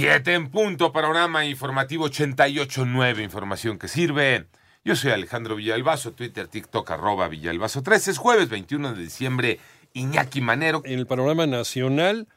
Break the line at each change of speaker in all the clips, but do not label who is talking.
Siete en punto, panorama informativo 88.9, información que sirve. Yo soy Alejandro Villalbazo, Twitter, TikTok, arroba Villalbazo 13. Es jueves 21 de diciembre, Iñaki Manero.
En el panorama nacional,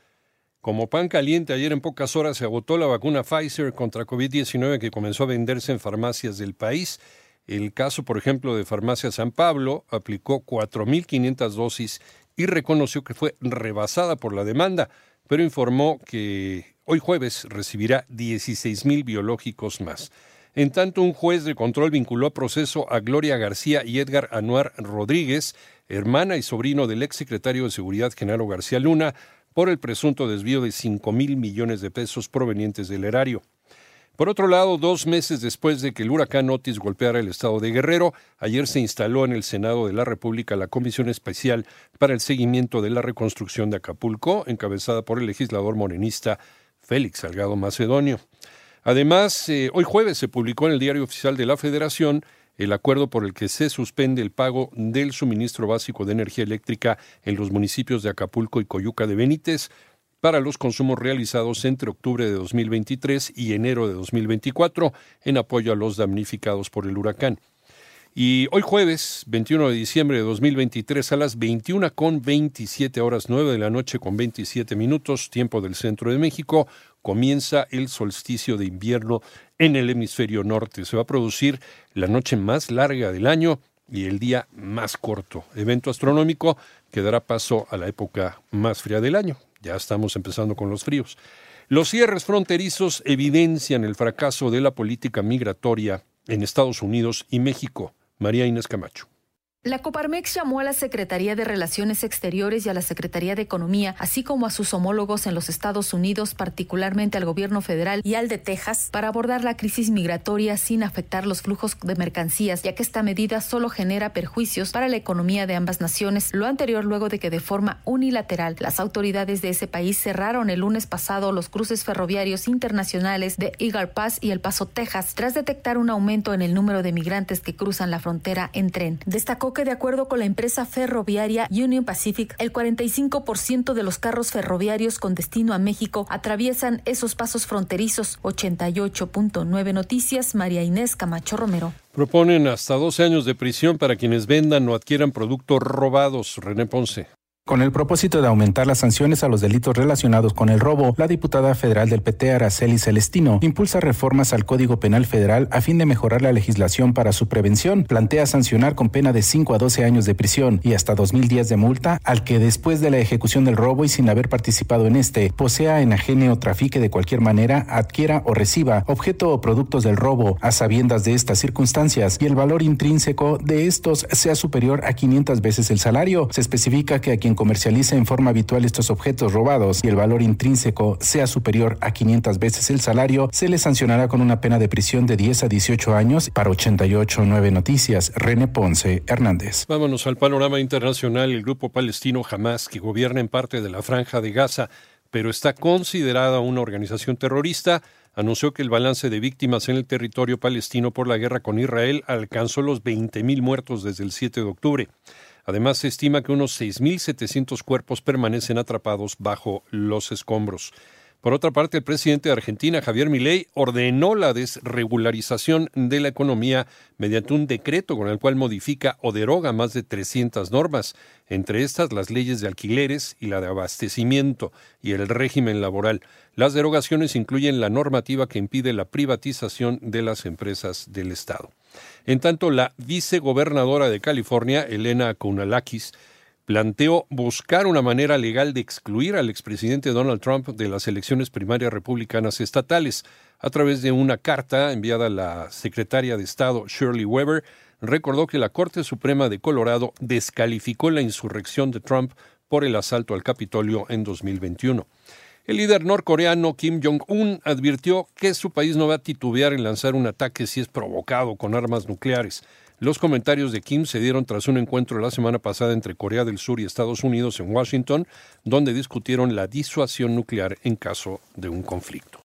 como pan caliente, ayer en pocas horas se agotó la vacuna Pfizer contra COVID-19 que comenzó a venderse en farmacias del país. El caso, por ejemplo, de Farmacia San Pablo aplicó 4.500 dosis y reconoció que fue rebasada por la demanda, pero informó que Hoy jueves recibirá 16.000 biológicos más. En tanto, un juez de control vinculó a proceso a Gloria García y Edgar Anuar Rodríguez, hermana y sobrino del exsecretario de Seguridad Genaro García Luna, por el presunto desvío de 5 mil millones de pesos provenientes del erario. Por otro lado, dos meses después de que el huracán Otis golpeara el estado de Guerrero, ayer se instaló en el Senado de la República la Comisión Especial para el Seguimiento de la Reconstrucción de Acapulco, encabezada por el legislador morenista Félix Salgado Macedonio. Además, eh, hoy jueves se publicó en el Diario Oficial de la Federación el acuerdo por el que se suspende el pago del suministro básico de energía eléctrica en los municipios de Acapulco y Coyuca de Benítez para los consumos realizados entre octubre de 2023 y enero de 2024 en apoyo a los damnificados por el huracán. Y hoy jueves, 21 de diciembre de 2023, a las 21 con 27 horas 9 de la noche con 27 minutos, tiempo del centro de México, comienza el solsticio de invierno en el hemisferio norte. Se va a producir la noche más larga del año y el día más corto. Evento astronómico que dará paso a la época más fría del año. Ya estamos empezando con los fríos. Los cierres fronterizos evidencian el fracaso de la política migratoria en Estados Unidos y México. María Inés Camacho.
La Coparmex llamó a la Secretaría de Relaciones Exteriores y a la Secretaría de Economía, así como a sus homólogos en los Estados Unidos, particularmente al gobierno federal y al de Texas, para abordar la crisis migratoria sin afectar los flujos de mercancías, ya que esta medida solo genera perjuicios para la economía de ambas naciones. Lo anterior luego de que de forma unilateral las autoridades de ese país cerraron el lunes pasado los cruces ferroviarios internacionales de Eagle Pass y El Paso, Texas, tras detectar un aumento en el número de migrantes que cruzan la frontera en tren. Destacó que de acuerdo con la empresa ferroviaria Union Pacific, el 45% de los carros ferroviarios con destino a México atraviesan esos pasos fronterizos. 88.9 Noticias, María Inés Camacho Romero.
Proponen hasta 12 años de prisión para quienes vendan o adquieran productos robados. René Ponce.
Con el propósito de aumentar las sanciones a los delitos relacionados con el robo, la diputada federal del PT, Araceli Celestino, impulsa reformas al Código Penal Federal a fin de mejorar la legislación para su prevención. Plantea sancionar con pena de 5 a 12 años de prisión y hasta 2.000 días de multa al que después de la ejecución del robo y sin haber participado en este, posea, enajene o trafique de cualquier manera, adquiera o reciba objeto o productos del robo a sabiendas de estas circunstancias y el valor intrínseco de estos sea superior a 500 veces el salario. Se especifica que a quien comercializa en forma habitual estos objetos robados y el valor intrínseco sea superior a 500 veces el salario, se le sancionará con una pena de prisión de 10 a 18 años. Para 88.9 Noticias, René Ponce Hernández.
Vámonos al panorama internacional. El grupo palestino Hamas, que gobierna en parte de la franja de Gaza, pero está considerada una organización terrorista, anunció que el balance de víctimas en el territorio palestino por la guerra con Israel alcanzó los 20.000 muertos desde el 7 de octubre. Además, se estima que unos 6.700 cuerpos permanecen atrapados bajo los escombros. Por otra parte, el presidente de Argentina, Javier Milei, ordenó la desregularización de la economía mediante un decreto con el cual modifica o deroga más de 300 normas, entre estas las leyes de alquileres y la de abastecimiento y el régimen laboral. Las derogaciones incluyen la normativa que impide la privatización de las empresas del Estado. En tanto, la vicegobernadora de California, Elena Kounalakis, planteó buscar una manera legal de excluir al expresidente Donald Trump de las elecciones primarias republicanas estatales. A través de una carta enviada a la secretaria de Estado Shirley Weber, recordó que la Corte Suprema de Colorado descalificó la insurrección de Trump por el asalto al Capitolio en 2021. El líder norcoreano Kim Jong-un advirtió que su país no va a titubear en lanzar un ataque si es provocado con armas nucleares. Los comentarios de Kim se dieron tras un encuentro la semana pasada entre Corea del Sur y Estados Unidos en Washington, donde discutieron la disuasión nuclear en caso de un conflicto.